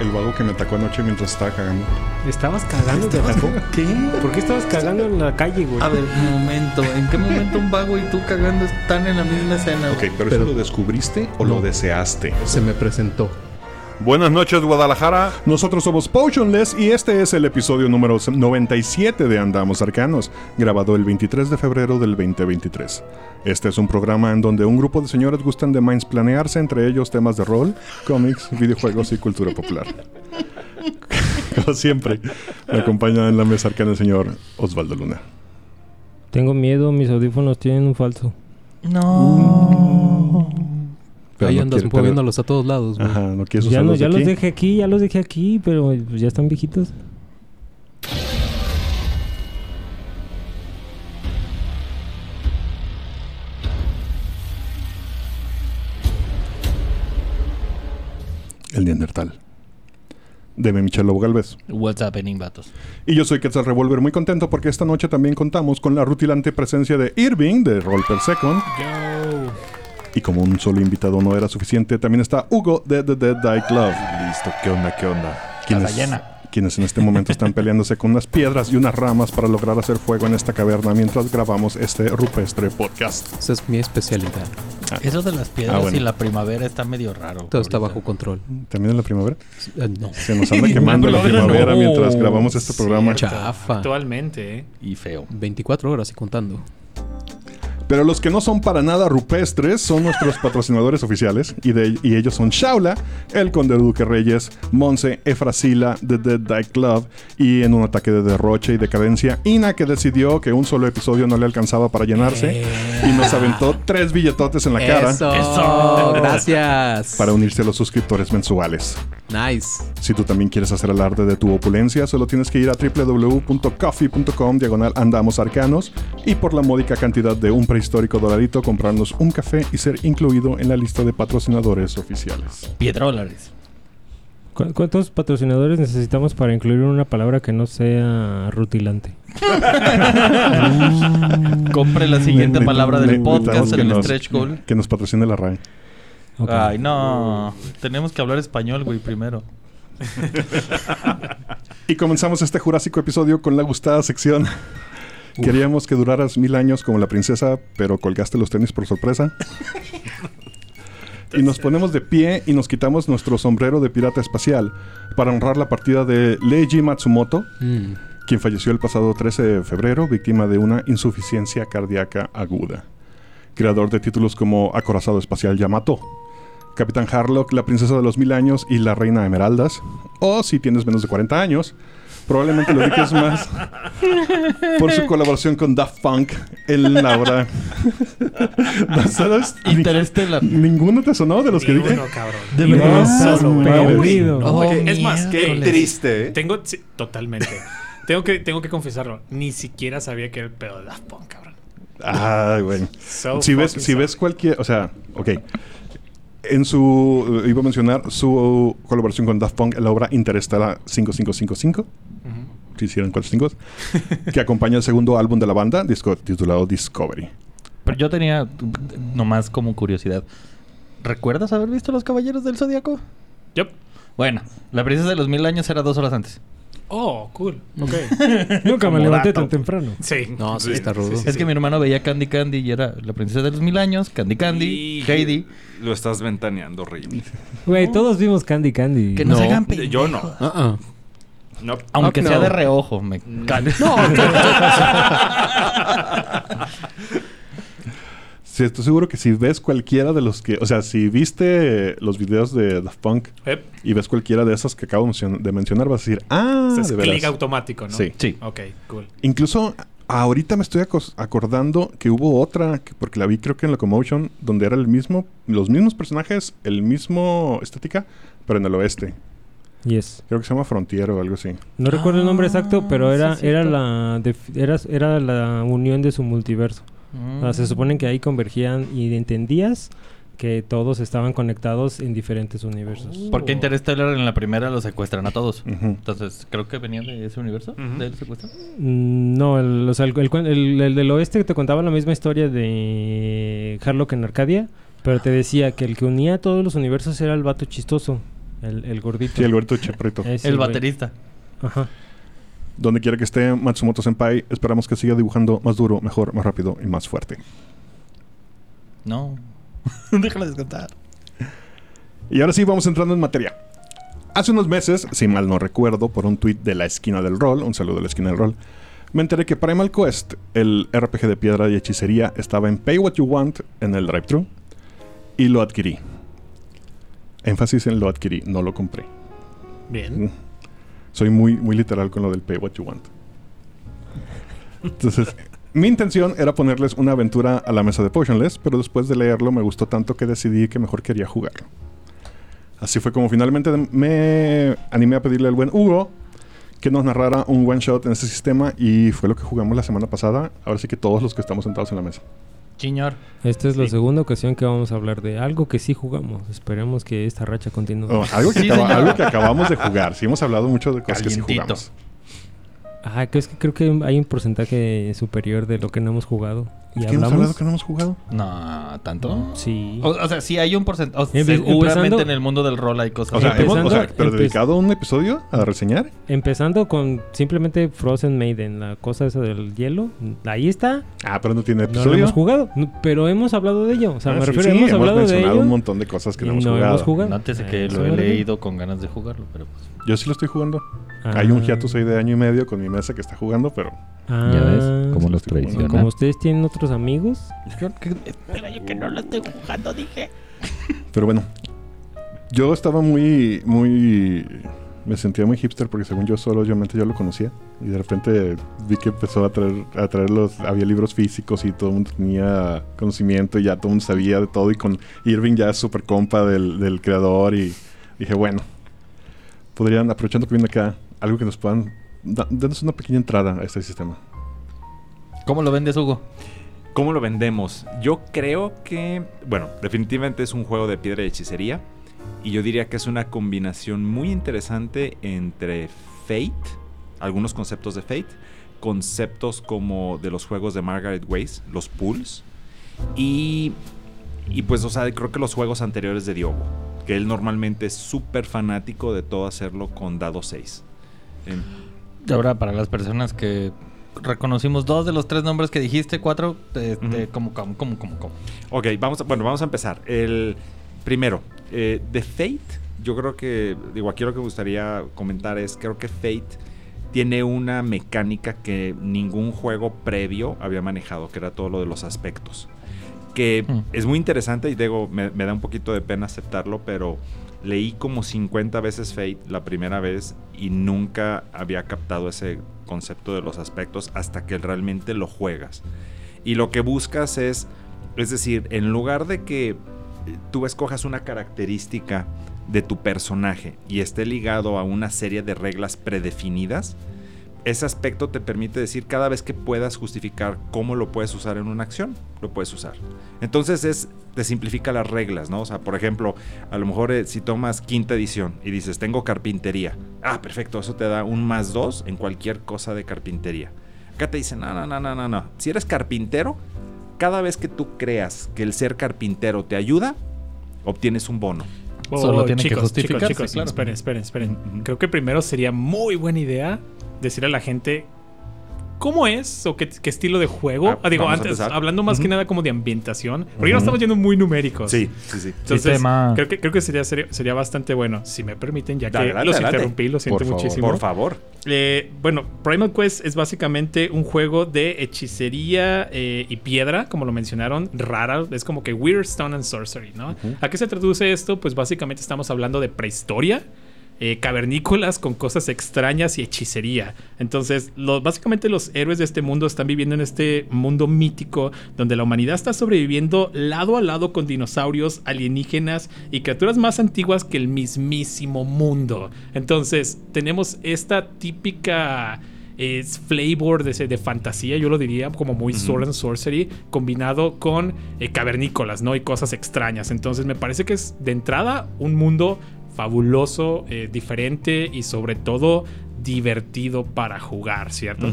El vago que me atacó anoche mientras estaba cagando. ¿Estabas cagando? ¿Te atacó? ¿Qué? ¿Por qué estabas cagando en la calle, güey? A ver, un momento. ¿En qué momento un vago y tú cagando están en la misma escena? Ok, pero, Pero- ¿eso lo descubriste o lo deseaste? Se me presentó. Buenas noches, Guadalajara. Nosotros somos Potionless y este es el episodio número 97 de Andamos Arcanos, grabado el 23 de febrero del 2023. Este es un programa en donde un grupo de señores gustan de planearse entre ellos temas de rol, cómics, videojuegos y cultura popular. Como siempre, me acompaña en la mesa arcana el señor Osvaldo Luna. Tengo miedo, mis audífonos tienen un falso. No. Pero Ahí no andas quiere moviéndolos a todos lados, güey. Ajá, no quieres Ya, no, ya aquí? los dejé aquí, ya los dejé aquí, pero pues, ya están viejitos. El Neandertal. Deme Michel Lobo Galvez. What's happening, vatos? Y yo soy Quetzal Revolver, muy contento porque esta noche también contamos con la rutilante presencia de Irving de Roll Per Second. Y como un solo invitado no era suficiente, también está Hugo de The Dead Die Club. Listo, ¿qué onda? ¿Qué onda? Quienes, llena. quienes en este momento están peleándose con unas piedras y unas ramas para lograr hacer fuego en esta caverna mientras grabamos este rupestre podcast. Esa es mi especialidad. Eso de las piedras Ah, bueno. y la primavera está medio raro. Todo está bajo control. ¿También en la primavera? Eh, no. Se nos anda quemando la primavera mientras grabamos este programa. Chafa. Actualmente, ¿eh? Y feo. 24 horas y contando. Pero los que no son para nada rupestres son nuestros patrocinadores oficiales y, de, y ellos son Shaula, el Conde Duque Reyes, Monse, Efrasila, The Dead Die Club y en un ataque de derroche y decadencia, Ina que decidió que un solo episodio no le alcanzaba para llenarse y nos aventó tres billetotes en la cara Eso. Gracias. para unirse a los suscriptores mensuales. Nice. Si tú también quieres hacer alarde de tu opulencia, solo tienes que ir a www.coffee.com diagonal andamos arcanos y por la módica cantidad de un prehistórico dolarito comprarnos un café y ser incluido en la lista de patrocinadores oficiales. Piedrólares. ¿Cu- ¿Cuántos patrocinadores necesitamos para incluir una palabra que no sea rutilante? Compre la siguiente palabra del podcast en el nos- stretch goal. Que nos patrocine la RAE. Ok. Ay, no. Tenemos que hablar español, güey, primero. Y comenzamos este jurásico episodio con la gustada sección. Queríamos que duraras mil años como la princesa, pero colgaste los tenis por sorpresa. y nos ponemos de pie y nos quitamos nuestro sombrero de pirata espacial para honrar la partida de Leiji Matsumoto, Mm. quien falleció el pasado 13 de febrero víctima de una insuficiencia cardíaca aguda. Creador de títulos como Acorazado Espacial Yamato, Capitán Harlock, La Princesa de los Mil Años y La Reina Emeraldas. O si tienes menos de 40 años, probablemente lo ubiques más por su colaboración con Daft Punk en la obra. Interstellar. ¿Ninguno te sonó de los que dije? cabrón. De verdad. Oh, es más, Qué triste, ¿eh? tengo sí, totalmente. tengo que tengo que confesarlo, ni siquiera sabía que era el pedo de Daft Punk, cabrón. Ay, güey. So si ves, si ves cualquier, o sea, ok. En su, iba a mencionar su colaboración con Daft Punk en la obra Interstellar 5555, Ujú. si hicieron cuatro cinco, que acompaña el segundo álbum de la banda, disco, titulado Discovery. Pero yo tenía, nomás como curiosidad. ¿Recuerdas haber visto Los Caballeros del Zodíaco? Yup. Bueno, La Princesa de los Mil Años era dos horas antes. Oh, cool. Ok. Nunca me levanté tan temprano. Sí. No, sí, está rudo. es que mi hermano veía Candy Candy y era La Princesa de los Mil Años, Candy Candy, Y- Heidi. Lo estás ventaneando, horrible. Güey, todos vimos Candy Candy. Que no, se No. hagan pendejos. Yo no. Ah, ah. No. Aunque No. sea de reojo, me cae. Sí, estoy seguro que si ves cualquiera de los que, o sea, si viste los videos de Daft Punk Yep. y ves cualquiera de esas que acabo de mencion- de mencionar, vas a decir, ah, O sea, es de clic automático, ¿no? Sí. Sí. Ok, cool. Incluso ahorita me estoy acos- acordando que hubo otra, que- porque la vi creo que en Locomotion, donde era el mismo, los mismos personajes, el mismo estética, pero en el oeste. Yes. Creo que se llama Frontier o algo así. No recuerdo el nombre exacto, pero Ah, era, sí, era, la era, era la unión de su multiverso. O sea, se Mm. supone que ahí convergían y entendías que todos estaban conectados en diferentes universos. Porque Interstellar en la primera lo secuestran a todos. Entonces, creo que venía de ese universo. Ujú. ¿De él secuestran? Mm, No, el, o sea, el, el cuen- el- el del oeste te contaba la misma historia de Harlock en Arcadia, pero te decía que el que unía a todos los universos era el vato chistoso, el, el gordito. Sí, el Cheprito. Ese el güey. baterista. Ajá. Donde quiera que esté Matsumoto Senpai, esperamos que siga dibujando más duro, mejor, más rápido y más fuerte. No. Déjala descansar. Y ahora sí, vamos entrando en materia. Hace unos meses, si mal no recuerdo, por un tweet de la esquina del rol, un saludo de la esquina del rol, me enteré que Primal Quest, el RPG de piedra y hechicería, estaba en Pay What You Want en el drive-thru y lo adquirí. Énfasis en lo adquirí, no lo compré. Bien. Mm. Soy muy, muy literal con lo del pay what you want. Entonces, mi intención era ponerles una aventura a la mesa de Potionless, pero después de leerlo me gustó tanto que decidí que mejor quería jugarlo. Así fue como finalmente me animé a pedirle al buen Hugo que nos narrara un one shot en ese sistema y fue lo que jugamos la semana pasada. Ahora sí que todos los que estamos sentados en la mesa. Chiñor. Esta es la Sí. segunda ocasión que vamos a hablar de algo que sí jugamos. Esperemos que esta racha continúe. Oh, algo, que Sí, acaba- señor. algo que acabamos de jugar. Sí, hemos hablado mucho de cosas que sí Calientito. jugamos. Ah, que es que creo que hay un porcentaje superior de lo que no hemos jugado. ¿Y ¿Qué hemos hablamos? que no hemos jugado? No, ¿tanto? Sí. O, o sea, sí hay un porcentaje. Seguramente en el mundo del rol hay cosas. O sea, hemos, o sea, pero dedicado un episodio a reseñar. Empezando con simplemente Frozen Maiden, la cosa esa del hielo. Ahí está. Ah, pero no tiene No lo episodio. hemos jugado. No, pero hemos hablado de ello. O sea, Ah, me sí, refiero, sí, hemos hablado de ello. un montón de cosas que no hemos no jugado. hemos jugado. Nótese que Eso lo he leído con ganas de jugarlo, pero pues. Yo sí lo estoy jugando. Hay un Ah. hiatus ahí de año y medio con mi mesa que está jugando, pero Ah, Ya ves cómo los Estoy traiciona. Como ustedes tienen otros amigos. Pero bueno, yo estaba muy, muy... Me sentía muy hipster porque según yo solo, obviamente yo lo conocía. Y de repente vi que empezó a traer, a traer los... Había libros físicos y todo el mundo tenía conocimiento y ya todo el mundo sabía de todo. Y con Irving ya es súper compa del, del creador y dije, bueno, podrían, aprovechando que viene acá, algo que nos puedan... da- Denos una pequeña entrada a este sistema. ¿Cómo lo vendes, Hugo? ¿Cómo lo vendemos? Yo creo que, bueno, definitivamente es un juego de piedra y hechicería. Y yo diría que es una combinación muy interesante entre Fate, algunos conceptos de Fate, conceptos como de los juegos de Margaret Weiss, los pools, y, y pues, o sea, creo que los juegos anteriores de Diogo, que él normalmente es súper fanático de todo hacerlo con dado 6. Em, Y ahora, para las personas que reconocimos dos de los tres nombres que dijiste, cuatro, este, Ujú. ¿cómo, cómo, cómo, cómo, cómo? Ok, vamos a, bueno, vamos a empezar. El primero, eh, de Fate, yo creo que, digo, aquí lo que me gustaría comentar es, creo que Fate tiene una mecánica que ningún juego previo había manejado, que era todo lo de los aspectos. Que Mm. es muy interesante y digo, me, me da un poquito de pena aceptarlo, pero leí como 50 veces Fate la primera vez y nunca había captado ese concepto de los aspectos hasta que realmente lo juegas. Y lo que buscas es, es decir, en lugar de que tú escojas una característica de tu personaje y esté ligado a una serie de reglas predefinidas, ese aspecto te permite decir cada vez que puedas justificar cómo lo puedes usar en una acción, lo puedes usar. Entonces es, te simplifica las reglas, ¿no? O sea, por ejemplo, a lo mejor eh, si tomas quinta edición y dices, tengo carpintería. Ah, perfecto, eso te da un más dos en cualquier cosa de carpintería. Acá te dicen, no, no, no, no, no, no. Si eres carpintero, cada vez que tú creas que el ser carpintero te ayuda, obtienes un bono. Solo tiene que chicos, justificarse, Chicos, chicos, claro. esperen, esperen, esperen. Creo que primero sería muy buena idea decirle a la gente cómo es o qué, qué estilo de juego. Ah, Ah, digo, antes, hablando más que nada como de ambientación. Porque ya Ujú. estamos yendo muy numéricos. Sí, sí, sí. Entonces, Sistema. creo que, creo que sería, sería, sería bastante bueno. Si me permiten, ya que Adelante, los adelante. interrumpí, lo siento Por favor. muchísimo. Por favor. Eh, bueno, Primal Quest es básicamente un juego de hechicería eh, y piedra, como lo mencionaron, rara. Es como que Weird Stone and Sorcery, ¿no? ¿A qué se traduce esto? Pues básicamente estamos hablando de prehistoria. Eh, cavernícolas con cosas extrañas y hechicería. Entonces, los, básicamente los héroes de este mundo están viviendo en este mundo mítico donde la humanidad está sobreviviendo lado a lado con dinosaurios, alienígenas y criaturas más antiguas que el mismísimo mundo. Entonces, tenemos esta típica es flavor de, de, fantasía, yo lo diría, como muy sword and sorcery, combinado con eh, cavernícolas, ¿no? Y cosas extrañas. Entonces me parece que es de entrada un mundo fabuloso, eh, diferente y sobre todo divertido para jugar, ¿cierto?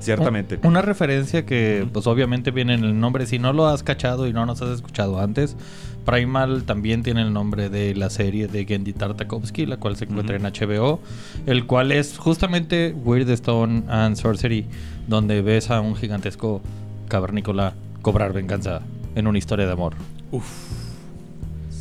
Ciertamente. Una referencia que, pues obviamente viene en el nombre. Si no lo has cachado y no nos has escuchado antes, Primal también tiene el nombre de la serie de Gendy Tartakovsky, la cual se encuentra en HBO, el cual es justamente Weird Stone and Sorcery, donde ves a un gigantesco cavernícola cobrar venganza en una historia de amor. Uf.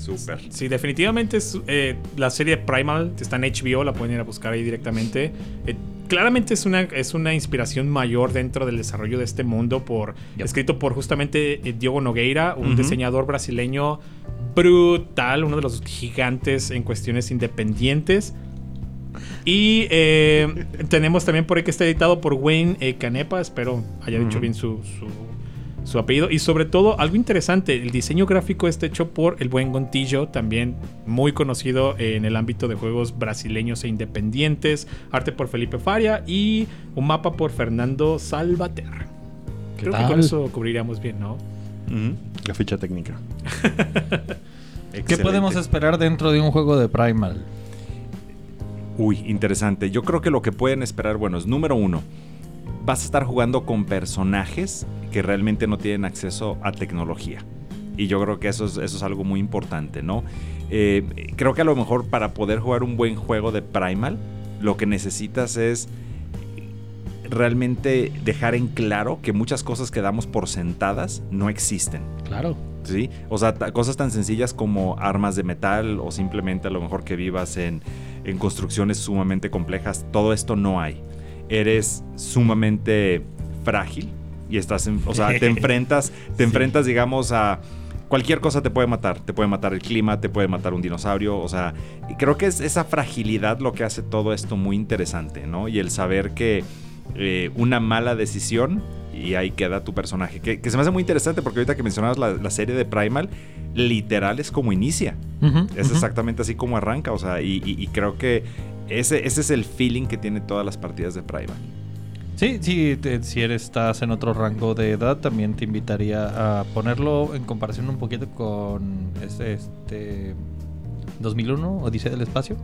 Súper. Sí, definitivamente es, eh, la serie Primal está en HBO, la pueden ir a buscar ahí directamente. Eh, claramente es una, es una inspiración mayor dentro del desarrollo de este mundo, por, escrito por justamente eh, Diogo Nogueira, un diseñador brasileño brutal, uno de los gigantes en cuestiones independientes. Y tenemos también por ahí que está editado por Wayne Canepa, espero haya dicho bien su su apellido. Y sobre todo, algo interesante, el diseño gráfico está hecho por el buen Gontillo, también muy conocido en el ámbito de juegos brasileños e independientes. Arte por Felipe Faria y un mapa por Fernando Salvater. Creo que con eso cubriríamos bien, ¿no? La ficha técnica. ¿Qué podemos esperar dentro de un juego de Primal? Uy, interesante. Yo creo que lo que pueden esperar, bueno, es número uno vas a estar jugando con personajes que realmente no tienen acceso a tecnología. Y yo creo que eso es, eso es algo muy importante, ¿no? Eh, creo que a lo mejor para poder jugar un buen juego de Primal, lo que necesitas es realmente dejar en claro que muchas cosas que damos por sentadas no existen. Claro. ¿Sí? O sea, cosas tan sencillas como armas de metal o simplemente a lo mejor que vivas en, en construcciones sumamente complejas, todo esto no hay eres sumamente frágil y estás, en, o sea, te enfrentas, te enfrentas, digamos, a cualquier cosa te puede matar. Te puede matar el clima, te puede matar un dinosaurio. O sea, creo que es esa fragilidad lo que hace todo esto muy interesante, ¿no? Y el saber que eh, una mala decisión y ahí queda tu personaje. Que, se me hace muy interesante porque ahorita que mencionabas la, serie de Primal, literal es como inicia. es exactamente así como arranca. O sea, y creo que ese, ese es el feeling que tiene todas las partidas de Primal. Sí, sí, si eres, estás en otro rango de edad, también te invitaría a ponerlo en comparación un poquito con este, este 2001, Odisea del Espacio.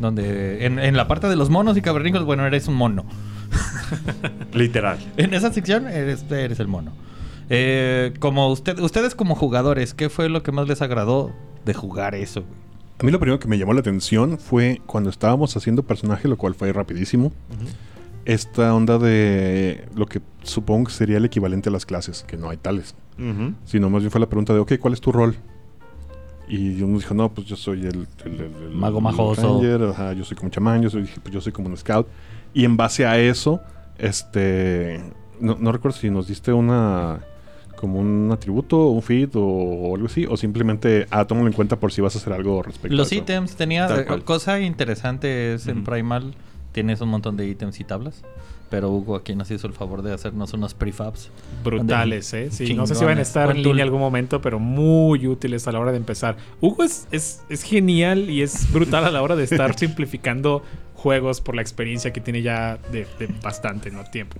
Donde en, la parte de los monos y cavernícolas, bueno, eres un mono. Literal. En esa sección eres, eres el mono. Eh, como usted, ustedes como jugadores, ¿qué fue lo que más les agradó de jugar eso? A mí lo primero que me llamó la atención fue cuando estábamos haciendo personaje, lo cual fue rapidísimo. Esta onda de lo que supongo que sería el equivalente a las clases, que no hay tales. Sino más bien fue la pregunta de, ok, ¿cuál es tu rol? Y uno dijo, no, pues yo soy el, mago majoso. yo soy como chamán, yo soy, pues yo soy como un scout. Y en base a eso, este, no, no recuerdo si nos diste una como un atributo, un feed o, algo así, o simplemente, ah, tómalo en cuenta por si vas a hacer algo respecto Los a eso. ítems, tenía, cosa interesante es en Primal, tienes un montón de ítems y tablas. Pero Hugo aquí nos hizo el favor de hacernos unos prefabs. Brutales, ¿eh? Sí, no sé si van a estar en línea algún momento, pero muy útiles a la hora de empezar. Hugo es, es, es genial y es brutal a la hora de estar simplificando juegos por la experiencia que tiene ya de, de bastante ¿no? tiempo.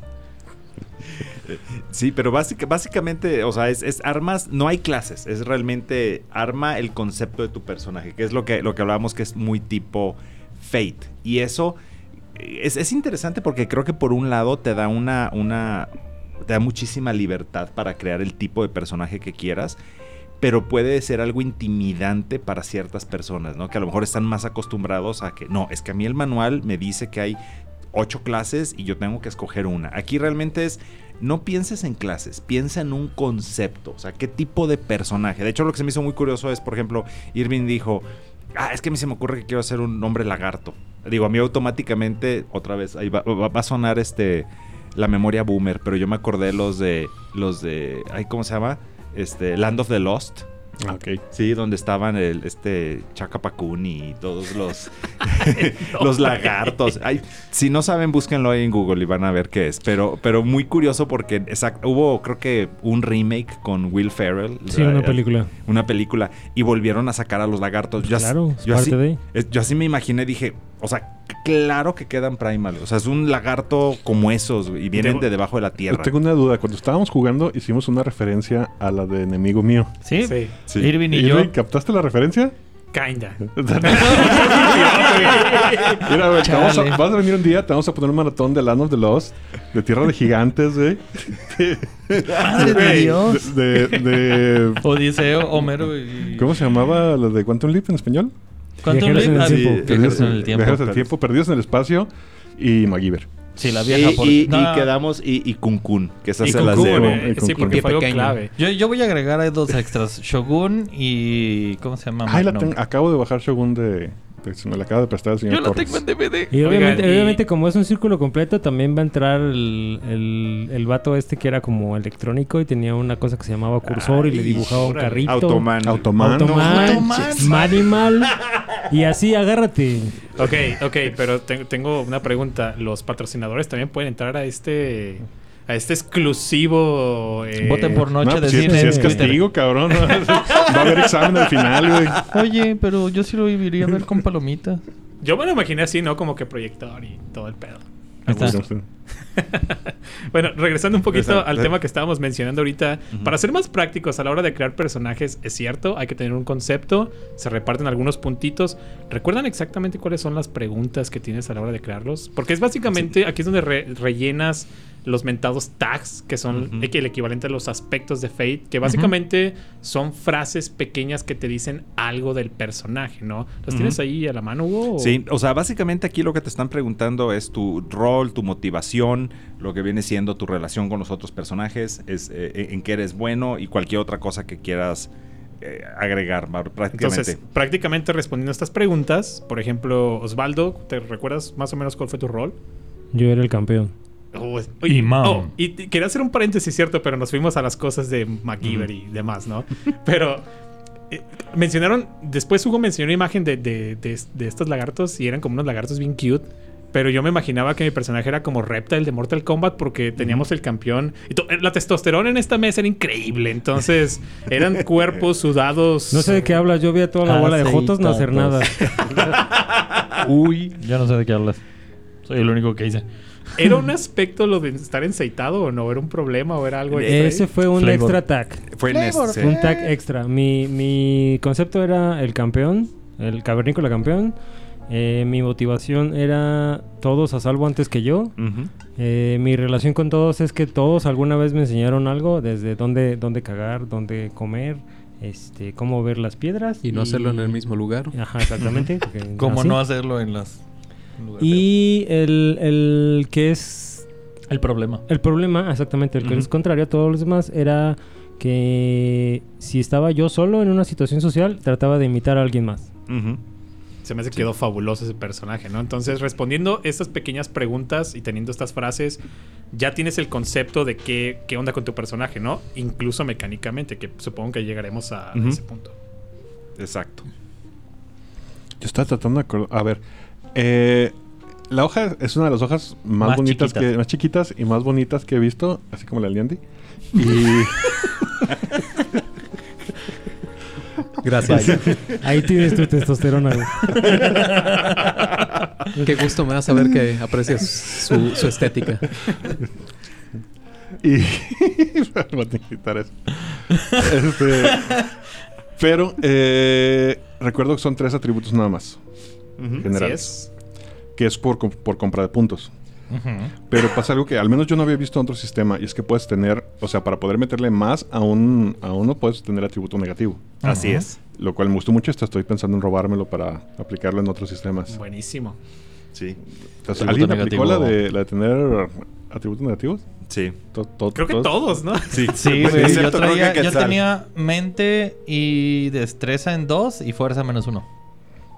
Sí, pero básicamente, o sea, es, armas, no hay clases, es realmente arma el concepto de tu personaje, que es lo que, lo que hablábamos que es muy tipo Fate. Y eso es, interesante porque creo que por un lado te da una, una, te da muchísima libertad para crear el tipo de personaje que quieras pero puede ser algo intimidante para ciertas personas, ¿no? Que a lo mejor están más acostumbrados a que, no, es que a mí el manual me dice que hay ocho clases y yo tengo que escoger una. Aquí realmente es, no pienses en clases, piensa en un concepto, o sea, qué tipo de personaje. De hecho, lo que se me hizo muy curioso es, por ejemplo, Irving dijo, ah, es que a mí se me ocurre que quiero hacer un hombre lagarto. Digo, a mí automáticamente, otra vez, ahí va, a sonar este la memoria boomer, pero yo me acordé los de, los de, ay, ¿cómo se llama? Este, Land of the Lost ok. Sí, donde estaban el, este Chacapacún y todos los, los lagartos. Ay, si no saben, búsquenlo ahí en Google y van a ver qué es. Pero, pero muy curioso porque exact- hubo, creo que, un remake con Will Ferrell. Sí, una película. Una película. Y volvieron a sacar a los lagartos. Yo así- Claro, es yo parte así, de. yo así me imaginé, dije, o sea, claro que quedan primal. O sea, es un lagarto como esos y vienen Tengo- de debajo de la tierra. Tengo una duda. Cuando estábamos jugando, hicimos una referencia a la de enemigo mío. ¿Sí? Sí. Sí. Irving y yo. Irving, ¿captaste la referencia? Kinda. Mira, güey, vas a venir un día, te vamos a poner un maratón de Land of the Lost, de Tierra de Gigantes, güey. Madre de Dios. De, de- de- Odiseo, Homero y... ¿Cómo se llamaba la de Quantum Leap en español? Quantum en el Leap? Ah, tiempo. sí, Viajeros en el tiempo. Viajeros en el tiempo, Perdidos en el espacio y MacGyver. Sí, la Y, vieja por... y- y No, quedamos y, y Kun Kun, que esas Y se las debo. eh, y sí, porque fue Pequeño. clave. Yo, yo voy a agregar ahí dos extras. Shogun y... ¿Cómo se llama? Ay, la tengo- acabo de bajar Shogun de- Se me la acaba de prestar el señor Yo la Torres. tengo en DVD. Y obviamente, Oigan, y- obviamente como es un círculo completo, también va a entrar el, el, el vato este que era como electrónico y tenía una cosa que se llamaba cursor y le Ay, dibujaba un órale. carrito. Automan. Automan. Automan, Automan. Manimal. Y así, agárrate. Ok, ok, pero te- tengo una pregunta. ¿Los patrocinadores también pueden entrar a este a este exclusivo eh, Voten por noche No, de pues es- cine. si es castigo, cabrón. Va a haber examen al final, güey. Oye, pero yo sí lo iría a ver con palomitas. Yo me lo imaginé así, ¿no? Como que proyector y todo el pedo. Ahí está. Bueno, regresando un poquito Exacto. al tema que estábamos mencionando ahorita, para ser más prácticos a la hora de crear personajes, es cierto, hay que tener un concepto, se reparten algunos puntitos. ¿Recuerdan exactamente cuáles son las preguntas que tienes a la hora de crearlos? Porque es básicamente, aquí es donde re- rellenas los mentados tags, que son el equivalente a los aspectos de Fate, que básicamente son frases pequeñas que te dicen algo del personaje, ¿no? ¿Las tienes ahí a la mano, Hugo? o- Sí, o sea, básicamente aquí lo que te están preguntando es tu rol, tu motivación, lo que viene siendo tu relación con los otros personajes, es eh, en qué eres bueno y cualquier otra cosa que quieras eh, agregar prácticamente. Entonces, prácticamente respondiendo a estas preguntas, por ejemplo, Osvaldo, ¿te recuerdas más o menos cuál fue tu rol? Yo era el campeón. Oh, Imán. oh, y quería hacer un paréntesis, cierto, pero nos fuimos a las cosas de MacGyver y demás, ¿no? pero eh, mencionaron, después Hugo mencionó una imagen de, de- de- de estos lagartos y eran como unos lagartos bien cute. Pero yo me imaginaba que mi personaje era como Reptile de Mortal Kombat porque teníamos el campeón. Y to- la testosterona en esta mesa era increíble. Entonces, eran cuerpos sudados. No sé de qué hablas. Yo vi a toda la bola de Jotos no hacer nada. Uy, yo no sé de qué hablas. Soy el único que hice. ¿Era un aspecto lo de estar enceitado o no? ¿Era un problema o era algo extra ahí? Ese fue un Flavor. extra tag. Fue en este. Un tag extra. Mi, mi concepto era el campeón, el cavernícola campeón. Eh, mi motivación era todos a salvo antes que yo. Eh, mi relación con todos es que todos alguna vez me enseñaron algo, desde dónde, dónde cagar, dónde comer, este, cómo ver las piedras. Y no hacerlo en el mismo lugar. Ajá, exactamente. porque ¿Cómo así. no hacerlo en las... Y el, el que es? El problema. el problema, exactamente, el que Ujú. es contrario a todos los demás, era que si estaba yo solo en una situación social, trataba de imitar a alguien más. Ujú. Se me hace que quedó fabuloso ese personaje, ¿no? Entonces, respondiendo estas pequeñas preguntas y teniendo estas frases, ya tienes el concepto de qué, qué onda con tu personaje, ¿no? Incluso mecánicamente, que supongo que llegaremos a ese punto. Exacto. Yo estaba tratando de acordar. A ver. eh, la hoja es una de las hojas más, Más bonitas chiquitas. que. Más chiquitas y más bonitas que he visto. Así como la Leandy. Y. Gracias. Ahí tienes tu testosterona. güey. Qué gusto me da saber que aprecias su, su estética. Y. Voy a tener que quitar eso. Este, pero. eh, recuerdo que son tres atributos nada más. Ujú. Así Generales. es. Que es por, por compra de puntos. Pero pasa algo que al menos yo no había visto en otro sistema. Y es que puedes tener. O sea, para poder meterle más a, un, a uno, puedes tener atributo negativo. Así es. Lo cual me gustó mucho. Esto estoy pensando en robármelo para aplicarlo en otros sistemas. Buenísimo. Sí. Entonces, ¿Alguien aplicó la de, la de tener atributos negativos? Sí. To- to- Creo que todos, ¿no? Sí, Sí, güey. Yo, traía- tenía mente y destreza en dos y fuerza menos uno.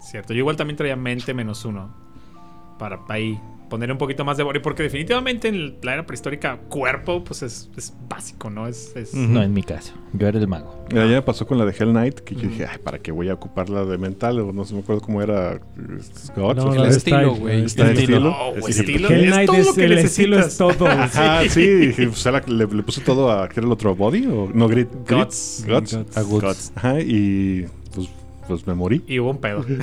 Cierto. Yo igual también traía mente menos uno. Para ahí poner un poquito más de body, porque definitivamente en la era prehistórica, cuerpo, pues es, es básico, ¿no? Es, es- No en mi caso. Yo era el mago. Ya me pasó con la de Hell Knight, que yo dije, ay, ¿para qué voy a ocupar la de mental? O no sé, me acuerdo cómo era. Gods No, o la Flash. de estilo, güey. El Estilo. estilo. No, güey, Dije, estilo. Hell Es Knight todo es el estilo es todo. Ajá, sí, dije, pues, le, le puso todo a. ¿Qué era el otro? ¿Body? ¿O no? Grit. Guts. Guts. Guts. A Guts. Guts. Ajá, y pues, pues me morí. Y hubo un pedo.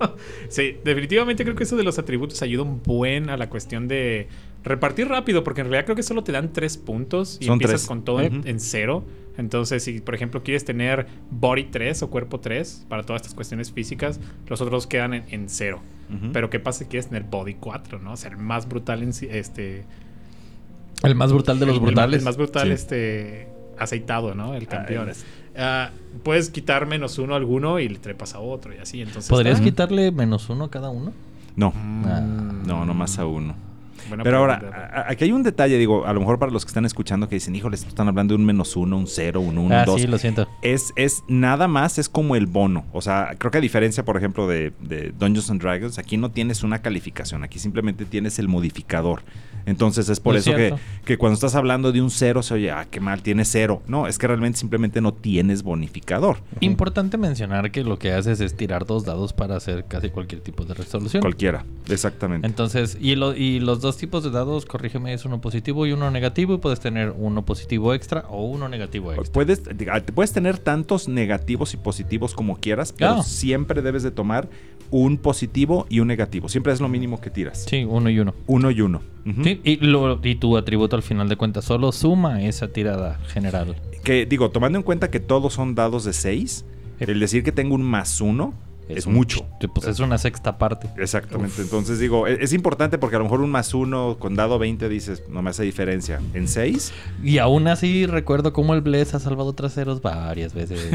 No. Sí, definitivamente creo que eso de los atributos ayuda un buen a la cuestión de repartir rápido, porque en realidad creo que solo te dan tres puntos y Son empiezas tres. con todo en, cero. Entonces, si por ejemplo quieres tener body 3 o cuerpo 3 para todas estas cuestiones físicas, los otros quedan en, en cero. Pero ¿qué pasa si quieres tener body 4, no? Ser más brutal en sí- este El más brutal de los el- el- brutales. El, más brutal, Sí. este. Aceitado, ¿no? El campeón. Ah, puedes quitar menos uno a alguno y le trepas a otro y así. Entonces. ¿Podrías está- quitarle menos uno a cada uno? No, Mm, no, no más a uno. Buena Pero pregunta. ahora, a- aquí hay un detalle, digo, a lo mejor para los que están escuchando que dicen, híjole, están hablando de un menos uno, un cero, un uno, ah, un dos. sí, lo siento. Es, es nada más, es como el bono. O sea, creo que a diferencia, por ejemplo, de, de Dungeons and Dragons, aquí no tienes una calificación, aquí simplemente tienes el modificador. Entonces es por Es eso que, que cuando estás hablando de un cero se oye, ah, qué mal, tiene cero. No, es que realmente simplemente no tienes bonificador. Importante mencionar que lo que haces es tirar dos dados para hacer casi cualquier tipo de resolución. Cualquiera, exactamente. Entonces, y, lo- y los dos tipos de dados, corrígeme, es uno positivo y uno negativo. Y puedes tener uno positivo extra o uno negativo extra. Puedes, puedes tener tantos negativos y positivos como quieras, pero siempre debes de tomar un positivo y un negativo. Siempre es lo mínimo que tiras. Sí, uno y uno. Uno y uno. Sí, y, lo- y tu atributo al final de cuentas solo suma esa tirada general. Que digo, tomando en cuenta que todos son dados de 6, el decir que tengo un más uno es, mucho. Pues es una sexta parte. Exactamente. Entonces digo, e- es, importante porque a lo mejor un más uno con dado 20 dices, no me hace diferencia. En 6, Y aún así recuerdo cómo el Bless ha salvado traseros varias veces.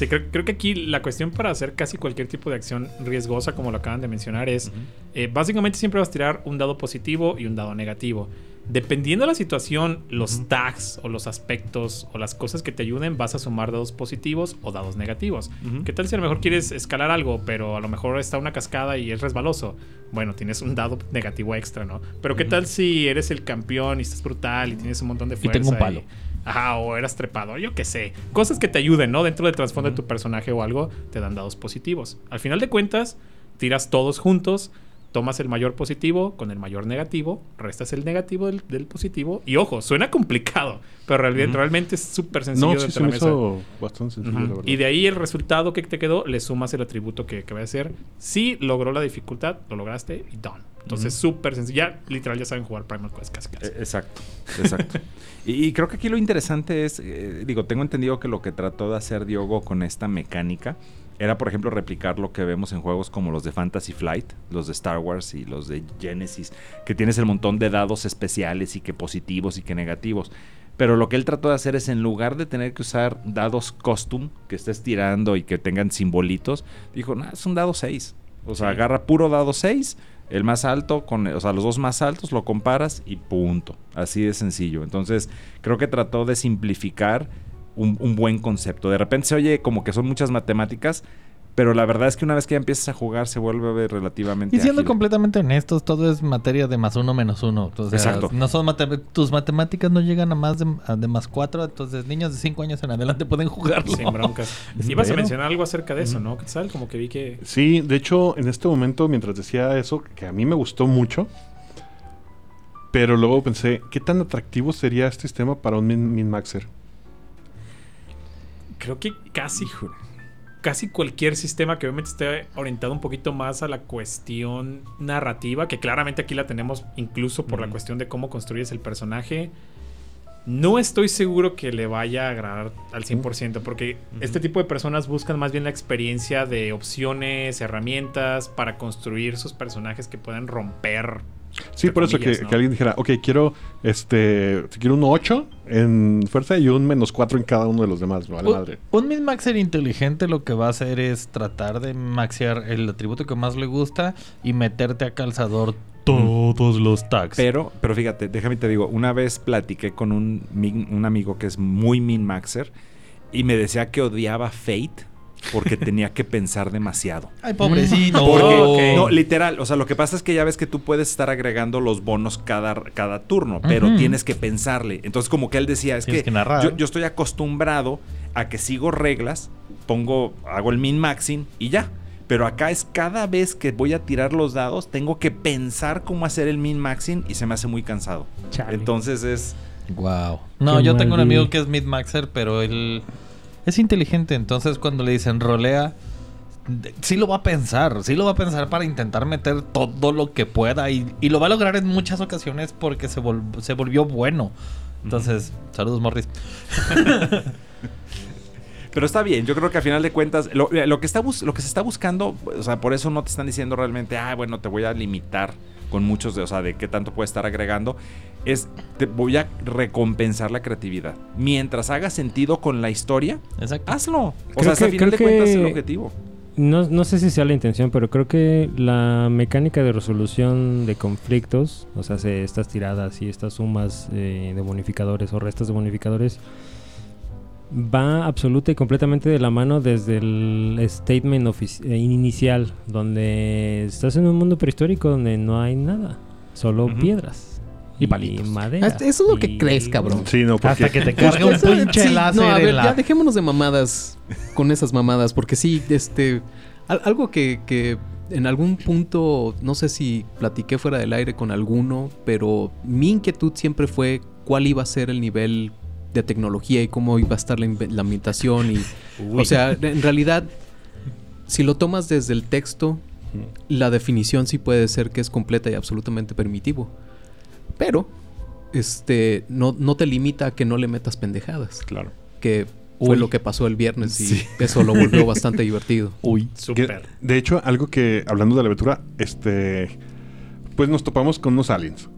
Sí, creo, creo que aquí la cuestión para hacer casi cualquier tipo de acción riesgosa, como lo acaban de mencionar, es eh, básicamente siempre vas a tirar un dado positivo y un dado negativo. Dependiendo de la situación, los tags o los aspectos o las cosas que te ayuden, vas a sumar dados positivos o dados negativos. ¿Qué tal si a lo mejor quieres escalar algo, pero a lo mejor está una cascada y es resbaloso? Bueno, tienes un dado negativo extra, ¿no? Pero ¿qué tal si eres el campeón y estás brutal y tienes un montón de Y fuerza? tengo un palo. Ajá, o eras trepador, yo qué sé. Cosas que te ayuden, ¿no? Dentro del trasfondo de tu personaje o algo, te dan dados positivos. Al final de cuentas, tiras todos juntos, tomas el mayor positivo con el mayor negativo, restas el negativo del, del positivo. Y ojo, suena complicado, pero realmente es súper sencillo No, sí dentro se de me la mesa. hizo bastante sencillo, Ujú. la verdad. Y de ahí el resultado que te quedó, le sumas el atributo que, que va a ser. Si logró la dificultad, lo lograste y done. Entonces, súper sencillo. Ya, literal, ya saben jugar Primal Quest casi casi. Eh, Exacto, exacto. y, y creo que aquí lo interesante es, eh, digo, tengo entendido que lo que trató de hacer Diogo con esta mecánica era, por ejemplo, replicar lo que vemos en juegos como los de Fantasy Flight, los de Star Wars y los de Genesis, que tienes el montón de dados especiales y que positivos y que negativos. Pero lo que él trató de hacer es, en lugar de tener que usar dados custom que estés tirando y que tengan simbolitos, dijo, no, es un dado 6. O sea, Sí. agarra puro dado 6, el más alto, con, o sea, los dos más altos, lo comparas y punto. Así de sencillo. Entonces, creo que trató de simplificar un, un buen concepto. De repente se oye como que son muchas matemáticas, pero la verdad es que una vez que ya empiezas a jugar se vuelve relativamente y siendo ágil. completamente honestos, todo es materia de más uno menos uno. O sea, Exacto. No son mate- tus matemáticas no llegan a más de, a de más cuatro, entonces niños de cinco años en adelante pueden jugarlo. Sin broncas. Ibas a mencionar algo acerca de eso, ¿no? Quetzal, como que vi que. Sí, de hecho, en este momento, mientras decía eso, que a mí me gustó mucho, pero luego pensé, ¿qué tan atractivo sería este sistema para un min, min-maxer? Creo que casi. Casi cualquier sistema que obviamente esté orientado un poquito más a la cuestión narrativa, que claramente aquí la tenemos incluso por la cuestión de cómo construyes el personaje. No estoy seguro que le vaya a agradar al 100%, porque este tipo de personas buscan más bien la experiencia de opciones, herramientas para construir sus personajes que puedan romper. Sí, por eso comillas, que, ¿no? que alguien dijera, ok, quiero este quiero un 8 en fuerza y un menos 4 en cada uno de los demás, vale Un- madre. Un min-maxer inteligente lo que va a hacer es tratar de maxear el atributo que más le gusta y meterte a calzador todos los tags. Pero, pero fíjate, déjame te digo, una vez platiqué con un, min- un amigo que es muy min-maxer y me decía que odiaba Fate porque tenía que pensar demasiado. Ay, pobrecito. Porque, no, literal, o sea, lo que pasa es que ya ves que tú puedes estar agregando los bonos cada, cada turno, pero tienes que pensarle. Entonces, como que él decía, es que, que yo, yo estoy acostumbrado a que sigo reglas, pongo, hago el min-maxing y ya. Pero acá es cada vez que voy a tirar los dados, tengo que pensar cómo hacer el min-maxing y se me hace muy cansado. Chale. Entonces es... Wow. No, Qué yo tengo un amigo que es mid-maxer, pero él es inteligente. Entonces, cuando le dicen rolea, sí lo va a pensar. Sí lo va a pensar para intentar meter todo lo que pueda. Y, y lo va a lograr en muchas ocasiones porque se, vol- se volvió bueno. Entonces, saludos, Morris. Pero está bien, yo creo que a final de cuentas, lo, lo que, está lo que se está buscando, o sea, por eso no te están diciendo realmente, ah, bueno, te voy a limitar con muchos de, o sea, de qué tanto puedes estar agregando, es, te voy a recompensar la creatividad. Mientras haga sentido con la historia, Exacto. hazlo. O Creo sea, hasta que- a final de cuentas es el objetivo. No, no sé si sea la intención, pero creo que la mecánica de resolución de conflictos, o sea, se- estas tiradas y estas sumas eh, de bonificadores o restas de bonificadores, va absoluta y completamente de la mano desde el statement eh, inicial, donde estás en un mundo prehistórico donde no hay nada, solo piedras Y palitos. madera. Hasta eso es lo que y- crees, cabrón. Sí, no, porque... Hasta que te cargue un pinche sí, láser no, a ver, la- ya dejémonos de mamadas con esas mamadas, porque sí, este, al- algo que, que en algún punto, no sé si platiqué fuera del aire con alguno, pero mi inquietud siempre fue cuál iba a ser el nivel de tecnología y cómo iba a estar la, la ambientación y, o sea, en realidad, si lo tomas desde el texto, la definición sí puede ser que es completa y absolutamente permitivo. Pero, este, no, no te limita a que no le metas pendejadas. Claro. Que fue Uy. lo que pasó el viernes y eso lo volvió bastante divertido. Uy. Que, Súper. de hecho, algo que, hablando de la aventura, este... Pues nos topamos con unos aliens.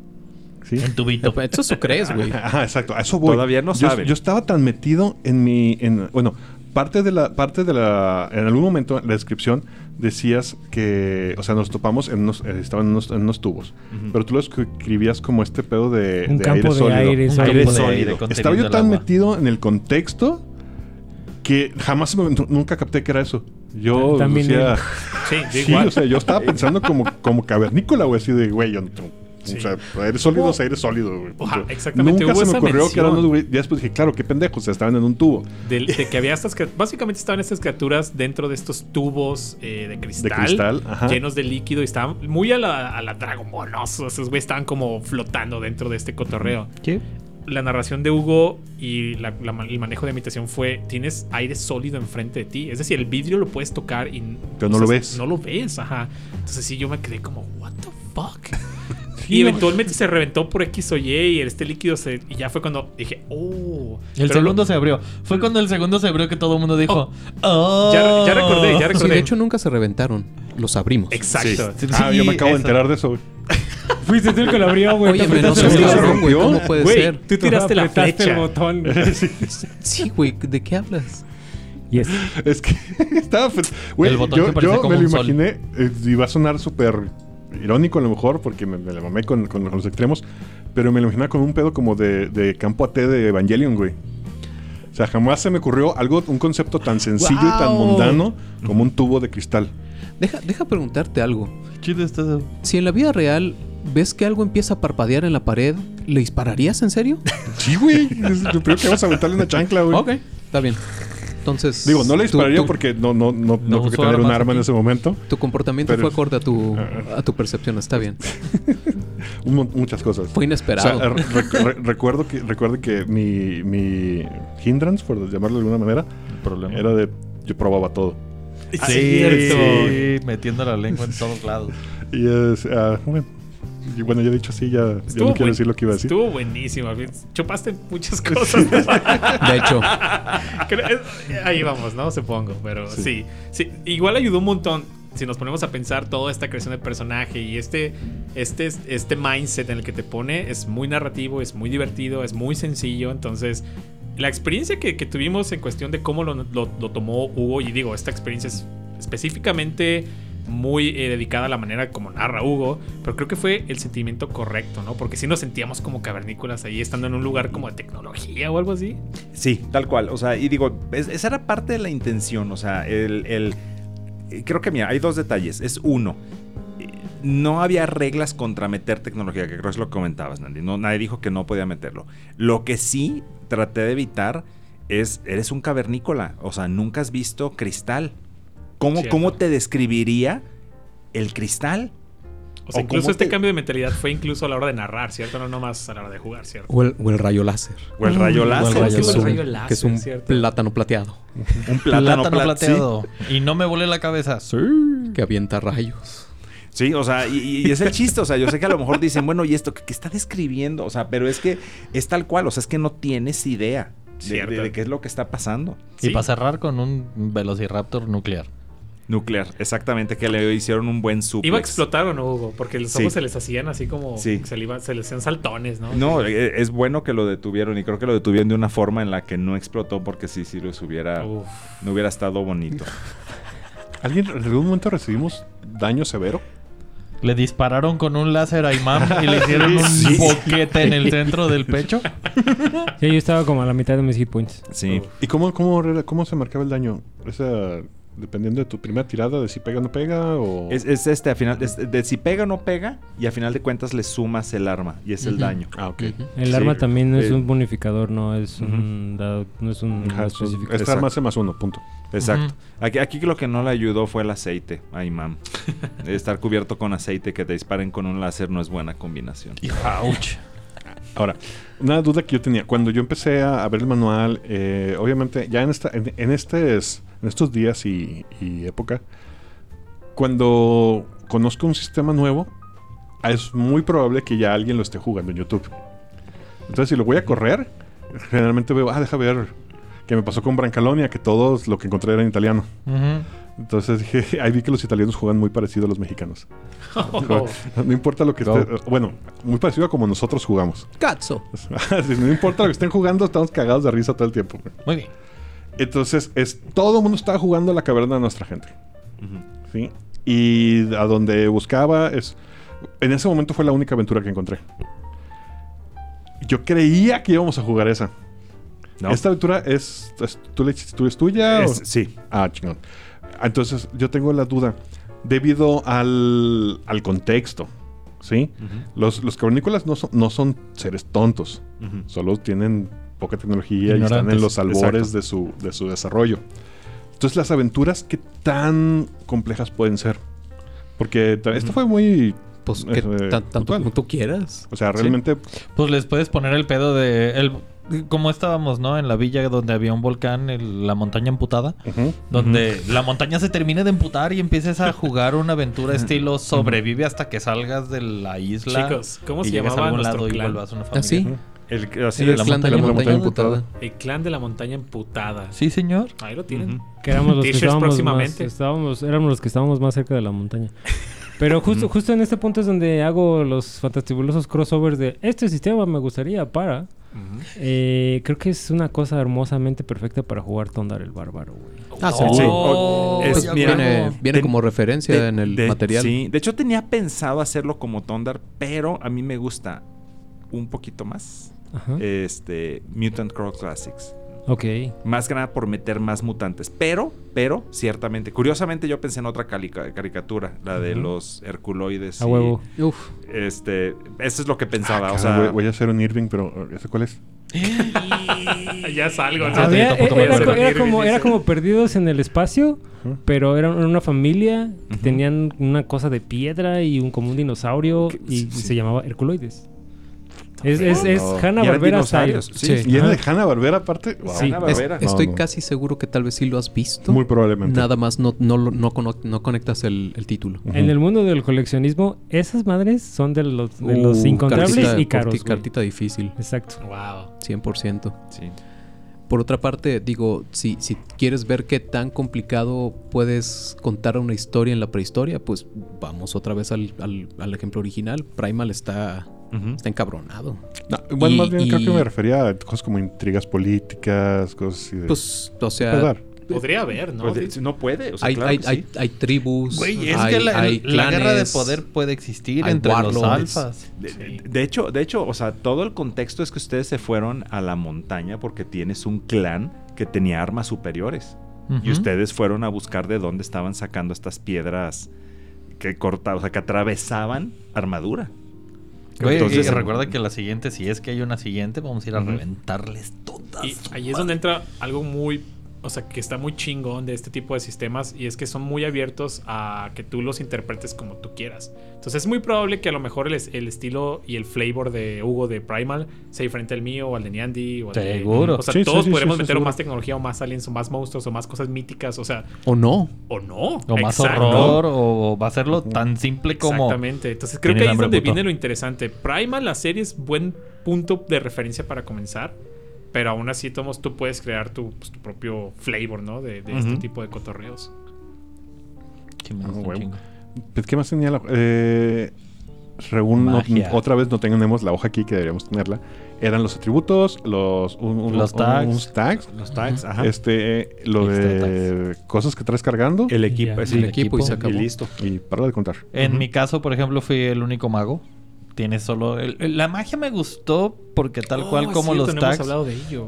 ¿Sí? En tubito. Eso eso crees, güey. Ajá, exacto. A eso voy. Todavía no yo, saben. Yo estaba tan metido en mi... En, bueno, parte de la... Parte de la... En algún momento en la descripción decías que... O sea, nos topamos en unos... eh, estaban en unos, en unos tubos. Pero tú lo escribías como este pedo de, Un de campo aire de sólido. aire Un sólido. campo de sólido. aire Estaba yo tan metido en el contexto que jamás me- nunca capté que era eso. Yo También decía... Sí, Sí, igual. o sea, yo estaba pensando como, como cavernícola, güey, así de, güey, yo no- Sí. O sea, aire sólido es aire sólido, güey. Yo- exactamente, Nunca hubo se me ocurrió que eran mención. unos, güey. Ya después dije, claro, qué pendejos, estaban en un tubo. De, que había estas... Básicamente estaban estas criaturas dentro de estos tubos eh, de cristal. De cristal, ajá. Llenos de líquido y estaban muy a la, a la Dragon Ball. Esos güeyes estaban como flotando dentro de este cotorreo. La narración de Hugo y la- la ma- el manejo de imitación fue: tienes aire sólido enfrente de ti. Es decir, el vidrio lo puedes tocar y. Pero no lo ves. No lo ves, ajá. Entonces sí, yo me quedé como, ¿What the fuck? y eventualmente se reventó por X o Y y este líquido se. Y ya fue cuando dije, oh. El Pero segundo lo- se abrió. Fue cuando el segundo se abrió que todo el mundo dijo. Oh. Ya, ya recordé, ya Sí, recordé. de hecho nunca se reventaron. Los abrimos. Exacto. Sí, ah, yo me acabo de enterar de eso, güey. Fuiste tú el que lo abrió, güey. Oye, me no se güey. ¿Cómo puede ser? tú tiraste la flecha. el botón. Sí, güey. ¿De qué hablas? Y es- Es que estaba. Güey, El botón yo, yo como me lo imaginé. eh, y va a sonar súper irónico a lo mejor, porque me, me la mamé con, con los extremos. Pero me lo imaginaba con un pedo como de, de campo AT de Evangelion, güey. O sea, jamás se me ocurrió algo, un concepto tan sencillo y tan mundano como un tubo de cristal. Deja, deja preguntarte algo. Chido está. Si en la vida real ves que algo empieza a parpadear en la pared, ¿le dispararías en serio? Sí, güey. Primero que vamos a aventarle una chancla, güey. ok, está bien. Entonces. Digo, no le dispararía porque no, no, no, no, No creo que tener un arma en ese momento. Tu comportamiento Pero- fue acorde a tu, Ah. a tu percepción, está bien. Muchas cosas. Fue O inesperado. sea, recuerdo que recuerdo que mi, mi hindrance, por llamarlo de alguna manera, Problema. era de yo probaba todo. Sí, cierto. sí, metiendo la lengua en todos lados. Y es, ah, bueno, y bueno, ya he dicho así, ya, ya no quiero buen- decir lo que iba a decir. Estuvo buenísimo. Chupaste muchas cosas. De hecho, Ahí vamos, ¿no? Supongo. Pero Sí. sí. sí. Igual ayudó un montón. Si nos ponemos a pensar toda esta creación de personaje y este, este, este mindset en el que te pone es muy narrativo, es muy divertido, es muy sencillo. Entonces, la experiencia que, que tuvimos en cuestión de cómo lo, lo- lo tomó Hugo, y digo, esta experiencia es específicamente muy eh, dedicada a la manera como narra Hugo, pero creo que fue el sentimiento correcto, ¿no? Porque si nos sentíamos como cavernícolas ahí, estando en un lugar como de tecnología o algo así. Sí, tal cual. O sea, y digo, esa era parte de la intención. O sea, el, el, Creo que, mira, hay dos detalles. Es uno, no había reglas contra meter tecnología, que creo que es lo que comentabas, Nandy. No, nadie dijo que no podía meterlo. Lo que sí traté de evitar es, eres un cavernícola. O sea, nunca has visto cristal. ¿Cómo, ¿cómo te describiría el cristal? O sea, incluso este cambio de mentalidad fue incluso a la hora de narrar, ¿cierto? No nomás a la hora de jugar, ¿cierto? O el, rayo láser. O el rayo láser. O el rayo láser. Que es un plátano plateado. un plátano, plateado. Y no me volé la cabeza. Sí. Que avienta rayos. Sí, o sea, y, es el chiste, o sea, yo sé que a lo mejor dicen, bueno, ¿y esto qué, está describiendo? O sea, pero es que es tal cual, o sea, es que no tienes idea de, qué es lo que está pasando. Y para cerrar con un Velociraptor nuclear. Nuclear, exactamente, que le hicieron un buen suplex. Iba a explotar o no, Hugo, porque los ojos se les hacían así como. Se, le se les hacían saltones, ¿no? No, e, es bueno que lo detuvieron y creo que lo detuvieron de una forma en la que no explotó, porque si sí, los hubiera. No hubiera estado bonito. ¿Alguien en algún momento recibimos daño severo? Le dispararon con un láser a Imam y le hicieron un boquete en el centro del pecho. Sí, yo estaba como a la mitad de mis hit points. Sí. ¿Y cómo, cómo, cómo se marcaba el daño? Esa dependiendo de tu primera tirada de si pega o no pega o es, este al final de si pega o no pega y al final de cuentas le sumas el arma y es el daño. Ah ok. El arma también es un bonificador no es un no es un esta arma hace más uno punto. Exacto. Aquí, aquí lo que no le ayudó fue el aceite a Imam estar cubierto con aceite que te disparen con un láser no es buena combinación. Ouch. Ahora, una duda que yo tenía, cuando yo empecé a, ver el manual, eh, obviamente ya en, esta, en, en, este, en estos días y, época, cuando conozco un sistema nuevo, es muy probable que ya alguien lo esté jugando en YouTube. Entonces, si lo voy a correr, generalmente veo, ah, deja ver qué me pasó con Brancalonia, que todos lo que encontré era en italiano. Entonces dije, ahí vi que los italianos juegan muy parecido a los mexicanos. no, importa lo que esté. Bueno, muy parecido a como nosotros jugamos. Cazzo. no importa lo que estén jugando, estamos cagados de risa todo el tiempo. Muy bien. Entonces, es, todo el mundo estaba jugando a la caverna de nuestra gente. ¿Sí? Y a donde buscaba es. En ese momento fue la única aventura que encontré. Yo creía que íbamos a jugar esa. ¿Esta aventura es, ¿tú, le, tú es tuya? Sí. Ah, chingón. Entonces, yo tengo la duda. Debido al, al contexto, ¿sí? los, los cavernícolas no son, no son seres tontos. Solo tienen poca tecnología y están en los albores de su, de su desarrollo. Entonces, las aventuras, ¿qué tan complejas pueden ser? Porque esto fue muy pues que eh, tanto como tú quieras. O sea, realmente. Pues les puedes poner el pedo de. El, como estábamos, ¿no? En la villa donde había un volcán, la montaña emputada, donde la montaña se termine de emputar y empieces a jugar una aventura estilo sobrevive hasta que salgas de la isla. Chicos, ¿cómo se llamaba a algún lado y vuelvas a una ¿Ah, familia? El, así el, clan de la, montaña, emputada. El clan de la montaña emputada. Sí, señor. Ahí lo tienen. Que éramos los que estábamos Más, estábamos, éramos los que estábamos más cerca de la montaña. Pero justo, justo en este punto es donde hago los fantastibulosos crossovers de este sistema me gustaría para. Eh, creo que es una cosa hermosamente perfecta para jugar Tondar el Bárbaro, Ah, sí. Oh, pues viene, como referencia en el material. Sí, de hecho tenía pensado hacerlo como Tondar, pero a mí me gusta un poquito más. Este Mutant Crow Classics. Ok. Más que nada por meter más mutantes. Pero, pero, ciertamente. Curiosamente yo pensé en otra caricatura, la de los Herculoides. A huevo. Uf. Este, eso es lo que pensaba. Ah, o sea, voy, a hacer un Irving, pero ¿ese cuál es? ya salgo. era, como, era como perdidos en el espacio, pero eran una familia. Tenían una cosa de piedra y un como un dinosaurio y se llamaba Herculoides. Es, es, es Hanna Barbera Sí. ¿Y era de Hanna Barbera aparte? Sí. estoy casi seguro que tal vez sí lo has visto. Muy probablemente. Nada más no, no, no, conectas el, título. En el mundo del coleccionismo, esas madres son de los, de los uh, incontables y caros. Cartita difícil. Exacto. Wow. 100%. Sí. Por otra parte, digo, si, si quieres ver qué tan complicado puedes contar una historia en la prehistoria, pues vamos otra vez al, al, al ejemplo original. Primal está Está encabronado. No, más bien creo que me refería a cosas como intrigas políticas, cosas así de... Pues, o sea, Podría haber, ¿no? no puede. hay, hay, tribus. Güey, es que la, la guerra de poder puede existir entre los alfas. De, hecho, de hecho, o sea, todo el contexto es que ustedes se fueron a la montaña porque tienes un clan que tenía armas superiores. Y ustedes fueron a buscar de dónde estaban sacando estas piedras que cortaban, o sea, que atravesaban armadura. Entonces, y recuerda que la siguiente, si es que hay una siguiente, vamos a ir a reventarles todas. Y ahí es donde entra algo muy o sea, que está muy chingón de este tipo de sistemas y es que son muy abiertos a que tú los interpretes como tú quieras. Entonces es muy probable que a lo mejor el, estilo y el flavor de Hugo de Primal sea diferente al mío o al de Niandy. O seguro. o sea, todos podremos meter más tecnología o más aliens o más monstruos o más cosas míticas, o sea... O no. O no. O más horror o va a serlo tan simple como... Exactamente. Entonces creo que ahí es donde viene lo interesante. Primal, la serie es buen punto de referencia para comenzar pero aún así, Tomos, tú puedes crear tu, pues, tu propio flavor, ¿no? De, este tipo de cotorreos. ¿Qué más, ah, pues, ¿qué más tenía la... Eh, otra vez no tenemos la hoja aquí que deberíamos tenerla. Eran los atributos, los, los tags. Los tags, ajá. Este, lo de cosas que traes cargando. El equipo, el, equipo, y se acabó. Y listo. Y para de contar. En mi caso, por ejemplo, fui el único mago. Tiene solo. la magia me gustó porque, tal cual oh, como los tags,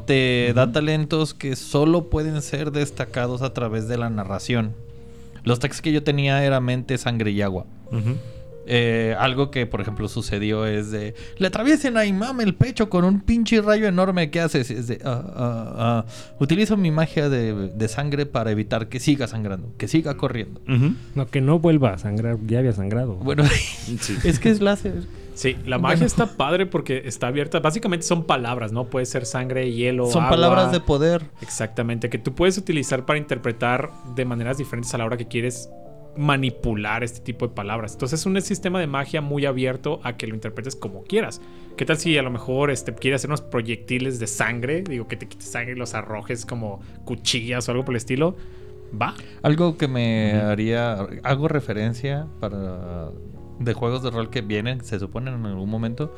te da talentos que solo pueden ser destacados a través de la narración. Los tags que yo tenía era mente, sangre y agua. Eh, algo que, por ejemplo, sucedió es de... Le atraviesen a Imam el pecho con un pinche rayo enorme. ¿Qué haces? Es de... Ah, ah, ah, utilizo mi magia de, sangre para evitar que siga sangrando. Que siga corriendo. No, que no vuelva a sangrar. Ya había sangrado. Bueno, es que es láser. Sí, la magia está padre porque está abierta. Básicamente son palabras, ¿no? Puede ser sangre, hielo. Son palabras de poder. Exactamente, que tú puedes utilizar para interpretar de maneras diferentes a la hora que quieres manipular este tipo de palabras. Entonces es un sistema de magia muy abierto a que lo interpretes como quieras. ¿Qué tal si a lo mejor este, quieres hacer unos proyectiles de sangre? Digo, que te quites sangre y los arrojes como cuchillas o algo por el estilo. Va. Algo que me haría. Hago referencia para. De juegos de rol que vienen, se supone en algún momento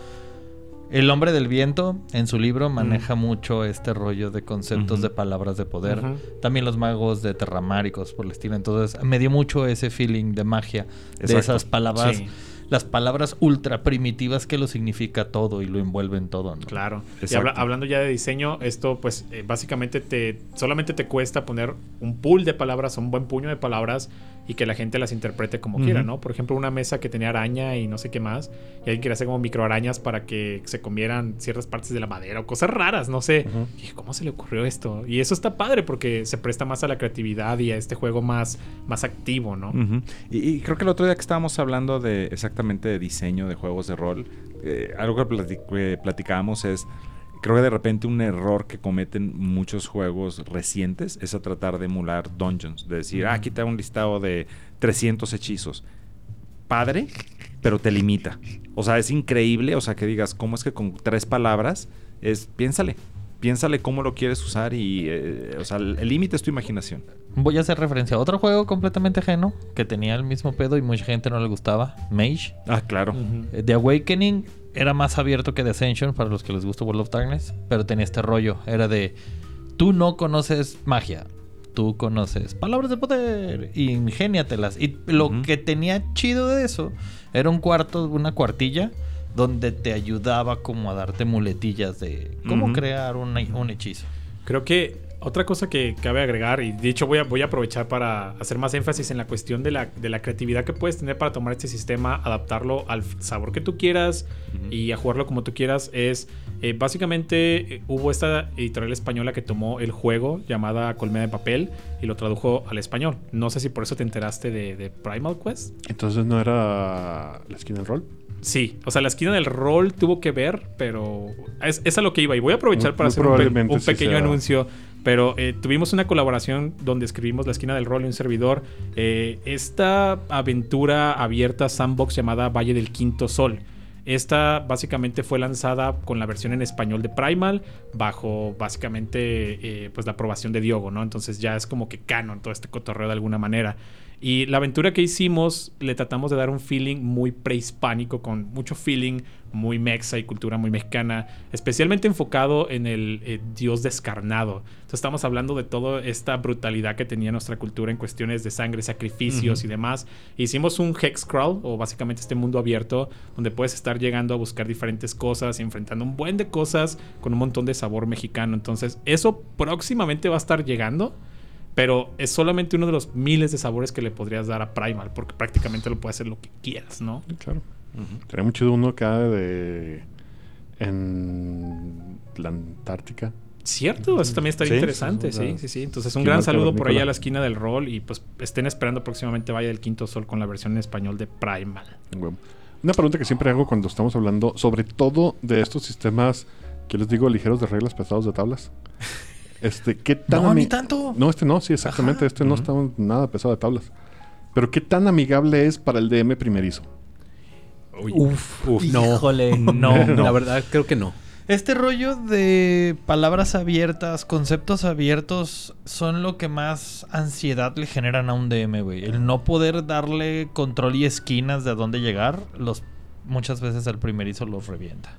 el hombre del viento en su libro maneja mucho este rollo de conceptos de palabras de poder. También los magos de terramáricos por el estilo. Entonces me dio mucho ese feeling de magia, de esas palabras. Las palabras ultra primitivas que lo significa todo y lo envuelven todo. Claro. Y hablando ya de diseño, esto pues eh, básicamente te solamente te cuesta poner un pool de palabras, un buen puño de palabras y que la gente las interprete como quiera, ¿no? Por ejemplo, una mesa que tenía araña y no sé qué más, y alguien quiere hacer como microarañas para que se comieran ciertas partes de la madera o cosas raras, no sé. y ¿Cómo se le ocurrió esto? Y eso está padre porque se presta más a la creatividad y a este juego más, más activo, ¿no? y, creo que el otro día que estábamos hablando de exactamente de diseño de juegos de rol, eh, algo que platicábamos es creo que de repente un error que cometen muchos juegos recientes es a tratar de emular dungeons. De decir, ah, aquí te un listado de 300 hechizos. Padre, pero te limita. O sea, es increíble. O sea, que digas, ¿cómo es que con tres palabras es, piénsale. Piénsale cómo lo quieres usar y, eh, o sea, el límite es tu imaginación. Voy a hacer referencia a otro juego completamente ajeno que tenía el mismo pedo y mucha gente no le gustaba. Mage. Ah, claro. The Awakening era más abierto que The Ascension para los que les gusta World of Darkness, pero tenía este rollo. Era de, tú no conoces magia, tú conoces palabras de poder, ingéniatelas. Y lo que tenía chido de eso era un cuarto, una cuartilla donde te ayudaba como a darte muletillas de cómo crear un, un hechizo. Creo que otra cosa que cabe agregar, y de hecho voy a, voy a aprovechar para hacer más énfasis en la cuestión de la, de la creatividad que puedes tener para tomar este sistema, adaptarlo al sabor que tú quieras y a jugarlo como tú quieras, es eh, básicamente eh, hubo esta editorial española que tomó el juego llamada Colmena de Papel y lo tradujo al español. No sé si por eso te enteraste de, de Primal Quest. Entonces no era la esquina del rol. Sí, o sea, la esquina del rol tuvo que ver, pero es, a lo que iba. Y voy a aprovechar para hacer un, pequeño anuncio pero eh, tuvimos una colaboración donde escribimos La esquina del rol y un servidor. Eh, esta aventura abierta sandbox llamada Valle del Quinto Sol. Esta básicamente fue lanzada con la versión en español de Primal bajo básicamente eh, pues la aprobación de Diogo, ¿no? Entonces ya es como que canon todo este cotorreo de alguna manera. Y la aventura que hicimos le tratamos de dar un feeling muy prehispánico, con mucho feeling muy mexa y cultura muy mexicana, especialmente enfocado en el eh, dios descarnado. Entonces estamos hablando de toda esta brutalidad que tenía nuestra cultura en cuestiones de sangre, sacrificios y demás. Hicimos un hex crawl, o básicamente este mundo abierto, donde puedes estar llegando a buscar diferentes cosas, enfrentando un buen de cosas con un montón de sabor mexicano. Entonces eso próximamente va a estar llegando. Pero es solamente uno de los miles de sabores que le podrías dar a Primal, porque prácticamente lo puedes hacer lo que quieras, ¿no? Claro. Sería muy chido uno acá de. en la Antártica. Cierto, eso también estaría interesante, sí, sí, sí. Entonces, un gran saludo por ahí a la esquina del rol y pues estén esperando próximamente Vaya del Quinto Sol con la versión en español de Primal. Una pregunta que siempre hago cuando estamos hablando, sobre todo de estos sistemas que les digo ligeros de reglas, pesados de tablas. Este, ¿qué tan no, ni tanto. No, este no, sí, exactamente. Este no está nada pesado de tablas. Pero ¿qué tan amigable es para el DM primerizo? uf, uf, no. no, La verdad, creo que no. Este rollo de palabras abiertas, conceptos abiertos, son lo que más ansiedad le generan a un DM, güey. El no poder darle control y esquinas de a dónde llegar, los muchas veces el primerizo los revienta.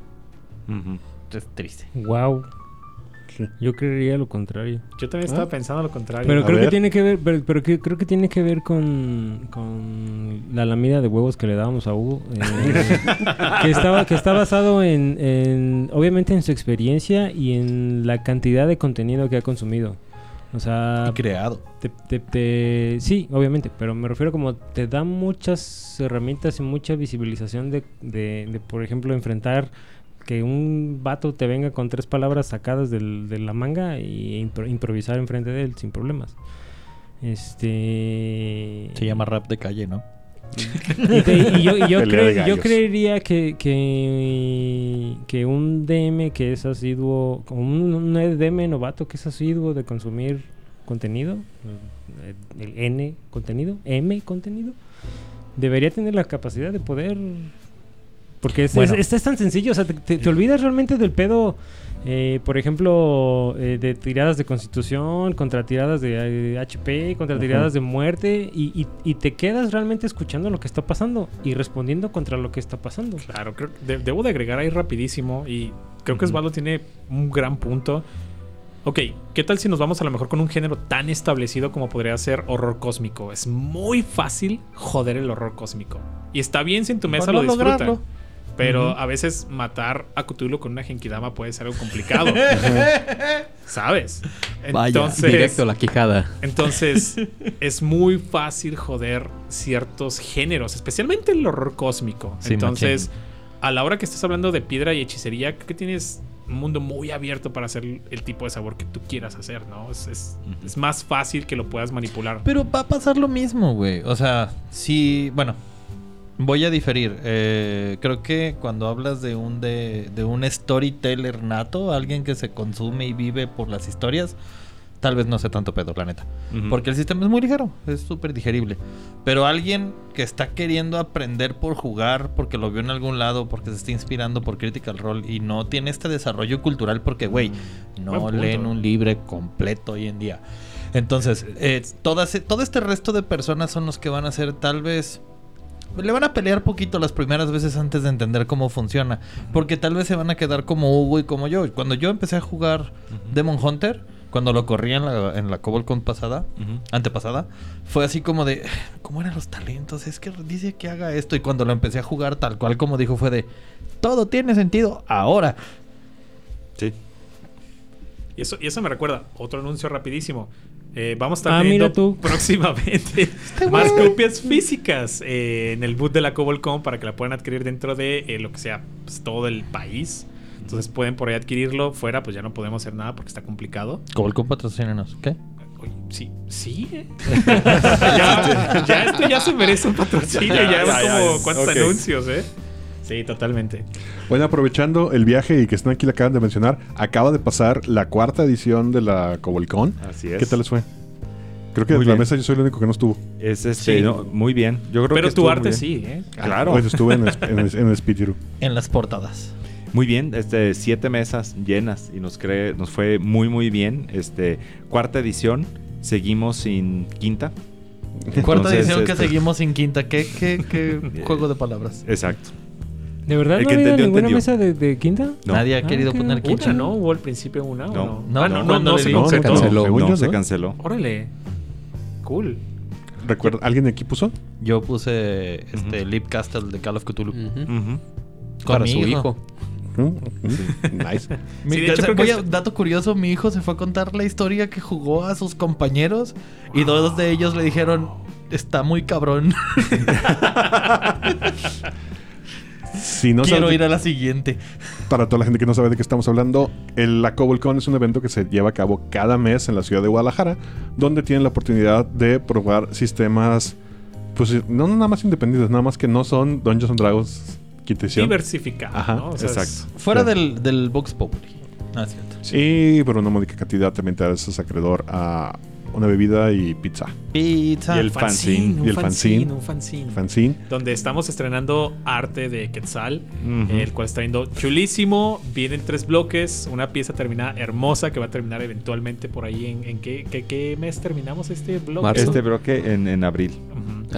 Es triste. Wow. Yo creería lo contrario. Yo también estaba ¿Ah? pensando lo contrario. Pero creo que tiene que ver, pero, creo que tiene que ver con, con la lamida de huevos que le dábamos a Hugo. Eh, que, estaba, que está basado en, obviamente en su experiencia y en la cantidad de contenido que ha consumido. O sea... Y creado. sí, obviamente, pero me refiero como te da muchas herramientas y mucha visibilización de, de por ejemplo, enfrentar que un vato te venga con tres palabras sacadas de la manga y improvisar enfrente de él sin problemas. Este. Se llama rap de calle, ¿no? y, yo, creería que, que, un DM que es asiduo, un, un DM novato que es asiduo de consumir contenido, el N contenido, M contenido, debería tener la capacidad de poder porque es, es, tan sencillo, o sea, te, olvidas realmente del pedo, eh, por ejemplo, eh, de tiradas de constitución, contra tiradas de HP, eh, contra tiradas de muerte, y, te quedas realmente escuchando lo que está pasando y respondiendo contra lo que está pasando. Claro, creo, debo de agregar ahí rapidísimo, y creo que Osvaldo tiene un gran punto. Ok, ¿qué tal si nos vamos a lo mejor con un género tan establecido como podría ser horror cósmico? Es muy fácil joder el horror cósmico. Y está bien si en tu mesa lo disfrutan. Pero a veces matar a Cthulhu con una Genkidama puede ser algo complicado. ¿Sabes? Entonces, directo a la quijada. Entonces, es muy fácil joder ciertos géneros, especialmente el horror cósmico. entonces, a la hora que estás hablando de piedra y hechicería, creo que tienes un mundo muy abierto para hacer el tipo de sabor que tú quieras hacer, ¿no? Es, es más fácil que lo puedas manipular. Pero va a pasar lo mismo, güey. O sea, si, bueno, Voy a diferir. Eh, creo que cuando hablas de un de, un storyteller nato, alguien que se consume y vive por las historias, tal vez no sea tanto pedo, la neta. Porque el sistema es muy ligero, es súper digerible. Pero alguien que está queriendo aprender por jugar, porque lo vio en algún lado, porque se está inspirando por Critical Role y no tiene este desarrollo cultural, porque, güey, no leen un libro completo hoy en día. Entonces, eh, todo este resto de personas son los que van a ser tal vez le van a pelear poquito las primeras veces antes de entender cómo funciona. Porque tal vez se van a quedar como Hugo y como yo. Cuando yo empecé a jugar Demon Hunter, cuando lo corría en la, en la pasada, antepasada, fue así como de, ¿cómo eran los talentos? Es que dice que haga esto. Y cuando lo empecé a jugar tal cual como dijo, fue de, todo tiene sentido ahora. Sí. Y eso, y eso me recuerda, otro anuncio rapidísimo. Eh, vamos a estar ah, tú. próximamente más copias físicas eh, en el boot de la Cobolcom para que la puedan adquirir dentro de eh, lo que sea pues, todo el país. Entonces pueden por ahí adquirirlo. Fuera, pues ya no podemos hacer nada porque está complicado. Cobolcom patrocínenos. ¿Qué? sí, sí. ya, ya, esto ya se merece un patrocinio. ya, ya, como cuántos anuncios, ¿eh? Sí, totalmente. Bueno, aprovechando el viaje y que están aquí le acaban de mencionar, acaba de pasar la cuarta edición de la Cobolcon. Así es. ¿Qué tal les fue? Creo que en la mesa yo soy el único que no estuvo. Es este, muy bien. Yo creo Pero tu arte sí, ¿eh? Claro. Pues estuve en el, en, En las portadas. Muy bien, este, siete mesas llenas y nos, cree, nos fue muy muy bien. Este, cuarta edición, seguimos sin quinta. Cuarta Entonces, edición que este- seguimos sin quinta. ¿Qué, qué, qué juego de palabras? Exacto. ¿De verdad El no que había entendió, ninguna entendió. mesa de, de quinta? No. Nadie ha Ah, querido poner quinta. Una, ¿no? ¿Hubo al principio una o No. no? No, ah, no, no, no, cuando no, le se di- concretó. se canceló. Según No, yo, se canceló. Órale. Cool. Recuerda, ¿Alguien de aquí puso? Yo puse este. Leap Castle de Call of Cthulhu. Ujú. Ujú. Con Para su hijo. Mm, Nice. Mi- Sí, de hecho, o sea, creo que voy es- a- dato curioso, mi hijo se fue a contar la historia que jugó a sus compañeros y dos de ellos le dijeron, está muy cabrón, Si no quiero sabes- ir a la siguiente. Para toda la gente que no sabe de qué estamos hablando, el, la CobbleCon es un evento que se lleva a cabo cada mes en la ciudad de Guadalajara, donde tienen la oportunidad de probar sistemas, pues no nada más independientes, nada más que no son Dungeons and Dragons quinta edición. Diversificado, Ajá, ¿no? O sea, es- exacto. Fuera Claro. del, del Vox Populi. Ah, cierto. Y por una módica cantidad también te haces acreedor a una bebida y pizza. Pizza. Y el fanzine. y el fanzine. Un fanzine. Fanzine. Donde estamos estrenando arte de Quetzal, el cual está yendo chulísimo. Vienen tres bloques, una pieza terminada hermosa que va a terminar eventualmente por ahí. ¿En, en qué, qué- qué mes terminamos este bloque? Marzo. Este bloque en, en abril.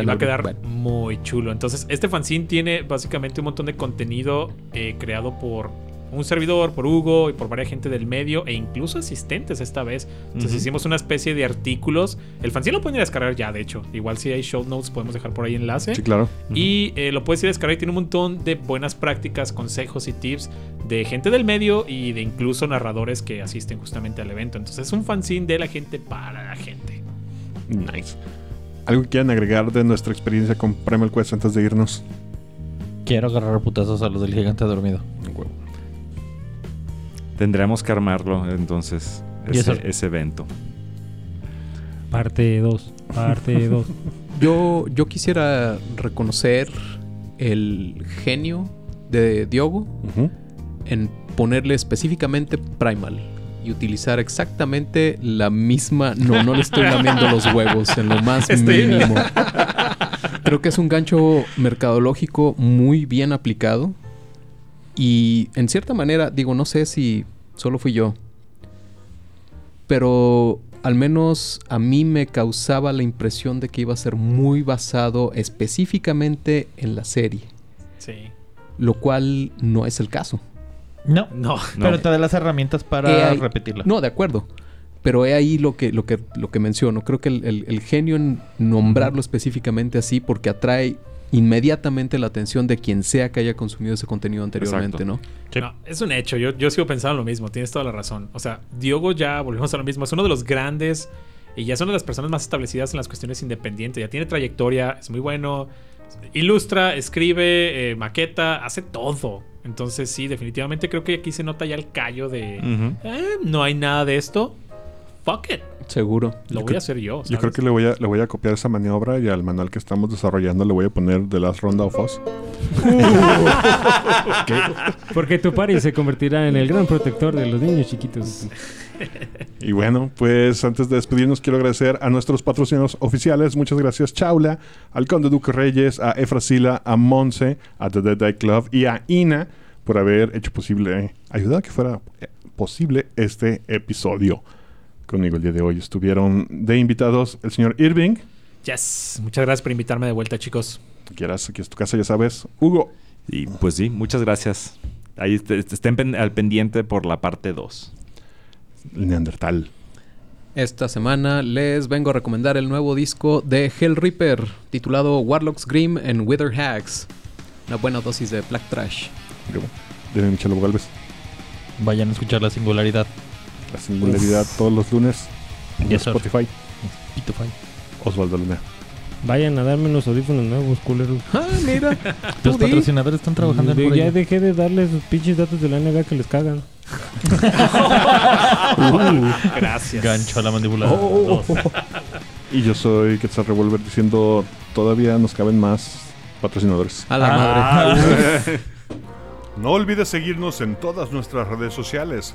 Y va a quedar bueno. muy chulo. Entonces, este fanzine tiene básicamente un montón de contenido eh, creado por un servidor, por Hugo y por varias gente del medio e incluso asistentes esta vez. Entonces, hicimos una especie de artículos. El fanzine lo pueden ir a descargar ya, de hecho. Igual si hay show notes, podemos dejar por ahí enlace. Sí, claro. Y eh, lo puedes ir a descargar y tiene un montón de buenas prácticas, consejos y tips de gente del medio y de incluso narradores que asisten justamente al evento. Entonces es un fanzine de la gente para la gente. Nice. ¿Algo que quieran agregar de nuestra experiencia con Primal Quest antes de irnos? Quiero agarrar putazos a los del gigante dormido. Tendremos que armarlo entonces, ese, ese evento. Parte 2. Parte 2. Yo, yo quisiera reconocer el genio de Diogo en ponerle específicamente Primal y utilizar exactamente la misma. No, no le estoy lamiendo los huevos en lo más Estoy- mínimo. Creo que es un gancho mercadológico muy bien aplicado. Y en cierta manera, digo, no sé si solo fui yo. Pero al menos a mí me causaba la impresión de que iba a ser muy basado específicamente en la serie. Sí. Lo cual no es el caso. No, No. pero te da las herramientas He para ahí- repetirla. No, de acuerdo. Pero he ahí lo que, lo que, lo que menciono. Creo que el, el- el genio en nombrarlo específicamente así porque atrae inmediatamente la atención de quien sea que haya consumido ese contenido anteriormente. ¿no? Sí. No, es un hecho. Yo, yo sigo pensando lo mismo. Tienes toda la razón. O sea, Diogo ya, volvemos a lo mismo. Es uno de los grandes y ya es una de las personas más establecidas en las cuestiones independientes. Ya tiene trayectoria, es muy bueno. Ilustra, escribe, eh, maqueta, hace todo. Entonces, sí, definitivamente creo que aquí se nota ya el callo de. "Eh, no hay nada de esto. Fuck it. Seguro. Lo Yo voy a hacer yo. Yo creo que le voy, a, le voy a copiar esa maniobra y al manual que estamos desarrollando le voy a poner The Last Ronda of Us. Porque tu pari se convertirá en el gran protector de los niños chiquitos. Y bueno, pues antes de despedirnos quiero agradecer a nuestros patrocinadores oficiales. Muchas gracias Chaula, al Conde Duque Reyes, a Efrasila, a Monse, a The Dead Eye Club y a Ina por haber hecho posible, ayudado a que fuera eh, posible este episodio. Conmigo el día de hoy estuvieron de invitados el señor Irving. Yes. Muchas gracias por invitarme de vuelta, chicos. Quieras, aquí es tu casa, ya sabes. Hugo. Y pues sí, muchas gracias. Ahí est- est- estén pen- al pendiente por la parte 2. Neandertal. Esta semana les vengo a recomendar el nuevo disco de Hell Reaper titulado Warlocks Grim and Wither Hags. Una buena dosis de black trash. De Michelo Galvez. Vayan a escuchar la singularidad. La singularidad todos los lunes. En Yes. Spotify. Pitufy. Osvaldo Luna. Vayan a darme unos audífonos nuevos, culeros. Ah, mira. Los Tú di. patrocinadores están trabajando en De- por ya dejé de darles sus pinches datos de la NBA que les cagan. Gracias. Gancho a la mandíbula. Oh. Dos. Y yo soy Quetzal Revolver diciendo todavía nos caben más patrocinadores. A la Ah. madre. No olvides seguirnos en todas nuestras redes sociales.